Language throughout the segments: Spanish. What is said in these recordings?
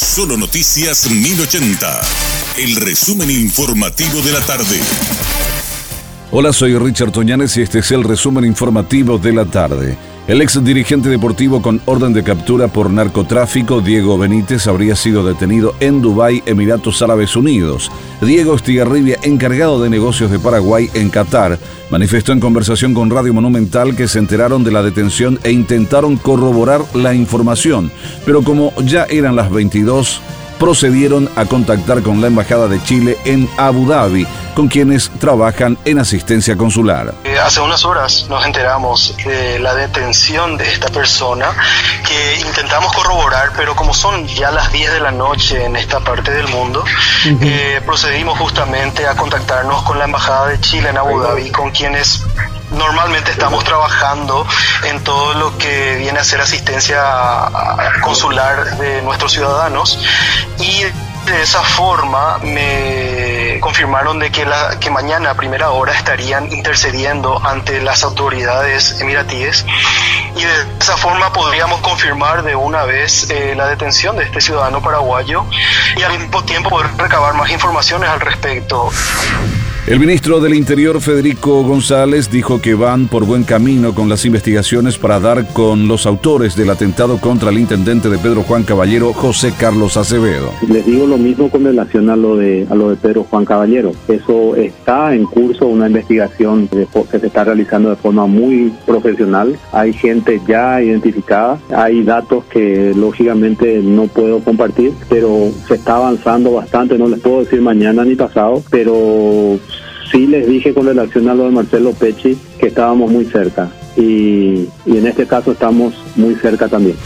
Solo Noticias 1080. El resumen informativo de la tarde. Hola, soy Richard Toñanes y este es el resumen informativo de la tarde. El ex dirigente deportivo con orden de captura por narcotráfico, Diego Benítez, habría sido detenido en Dubái, Emiratos Árabes Unidos. Diego Estigarribia, encargado de negocios de Paraguay en Qatar, manifestó en conversación con Radio Monumental que se enteraron de la detención e intentaron corroborar la información, pero como ya eran las 22, procedieron a contactar con la Embajada de Chile en Abu Dhabi, con quienes trabajan en asistencia consular. Eh, hace unas horas nos enteramos de la detención de esta persona que intentamos corroborar, pero como son ya las 10 de la noche en esta parte del mundo, eh, procedimos justamente a contactarnos con la Embajada de Chile en Abu Dhabi, con quienes normalmente estamos trabajando en todo lo que viene a ser asistencia consular de nuestros ciudadanos y de esa forma me confirmaron de que, la, que mañana a primera hora estarían intercediendo ante las autoridades emiratíes y de esa forma podríamos confirmar de una vez eh, la detención de este ciudadano paraguayo y al mismo tiempo poder recabar más informaciones al respecto. El ministro del Interior, Federico González, dijo que van por buen camino con las investigaciones para dar con los autores del atentado contra el intendente de Pedro Juan Caballero, José Carlos Acevedo. Les digo lo mismo con relación a lo de, a lo de Pedro Juan Caballero. Eso está en curso, una investigación que se está realizando de forma muy profesional. Hay gente ya identificada, hay datos que lógicamente no puedo compartir, pero se está avanzando bastante, no les puedo decir mañana ni pasado, pero sí les dije con relación a lo de Marcelo Pecci que estábamos muy cerca y, y en este caso estamos muy cerca también.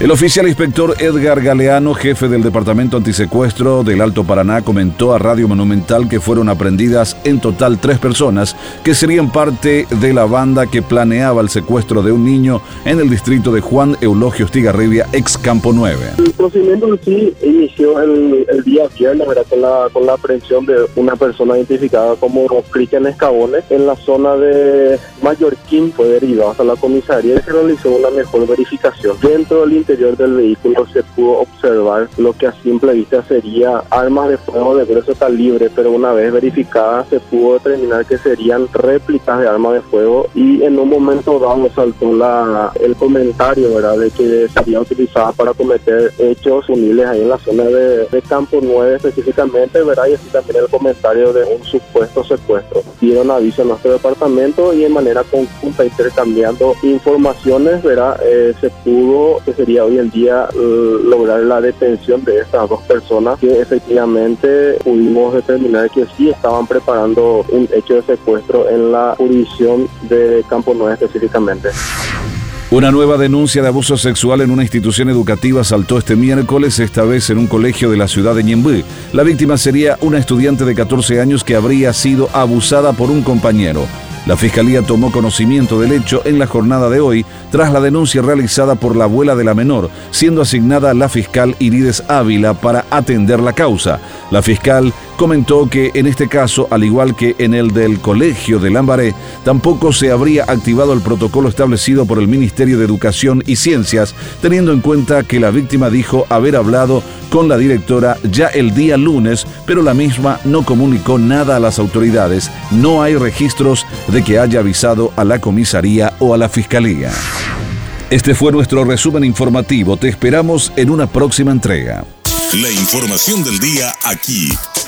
El oficial inspector Edgar Galeano, jefe del Departamento Antisecuestro del Alto Paraná, comentó a Radio Monumental que fueron aprendidas en total tres personas que serían parte de la banda que planeaba el secuestro de un niño en el distrito de Juan Eulogio Estigarribia, ex Campo 9. El procedimiento en sí inició el, día viernes con la, con la aprehensión de una persona identificada como Cristian Escabones en la zona de Mallorquín. Fue derivado hasta la comisaría y se realizó una mejor verificación. Dentro del interior del vehículo se pudo observar lo que a simple vista sería armas de fuego de grueso calibre, pero una vez verificadas se pudo determinar que serían réplicas de armas de fuego y en un momento dado saltó la, el comentario ¿verdad? de que sería utilizada para cometer hechos unibles ahí en la zona de, de Campo 9 específicamente, ¿verdad? y así también el comentario de un supuesto secuestro. Dieron aviso a nuestro departamento y de manera conjunta intercambiando informaciones, ¿verdad? Eh, se pudo, que sería hoy en día eh, lograr la detención de estas dos personas que efectivamente pudimos determinar que sí estaban preparando un hecho de secuestro en la jurisdicción de Campo 9 específicamente. Una nueva denuncia de abuso sexual en una institución educativa saltó este miércoles, esta vez en un colegio de la ciudad de Ñemby. La víctima sería una estudiante de 14 años que habría sido abusada por un compañero. La Fiscalía tomó conocimiento del hecho en la jornada de hoy tras la denuncia realizada por la abuela de la menor, siendo asignada la fiscal Irides Ávila para atender la causa. La fiscal comentó que en este caso, al igual que en el del Colegio de Lambaré, tampoco se habría activado el protocolo establecido por el Ministerio de Educación y Ciencias, teniendo en cuenta que la víctima dijo haber hablado con la directora ya el día lunes, pero la misma no comunicó nada a las autoridades. No hay registros de que haya avisado a la comisaría o a la fiscalía. Este fue nuestro resumen informativo. Te esperamos en una próxima entrega. La información del día aquí,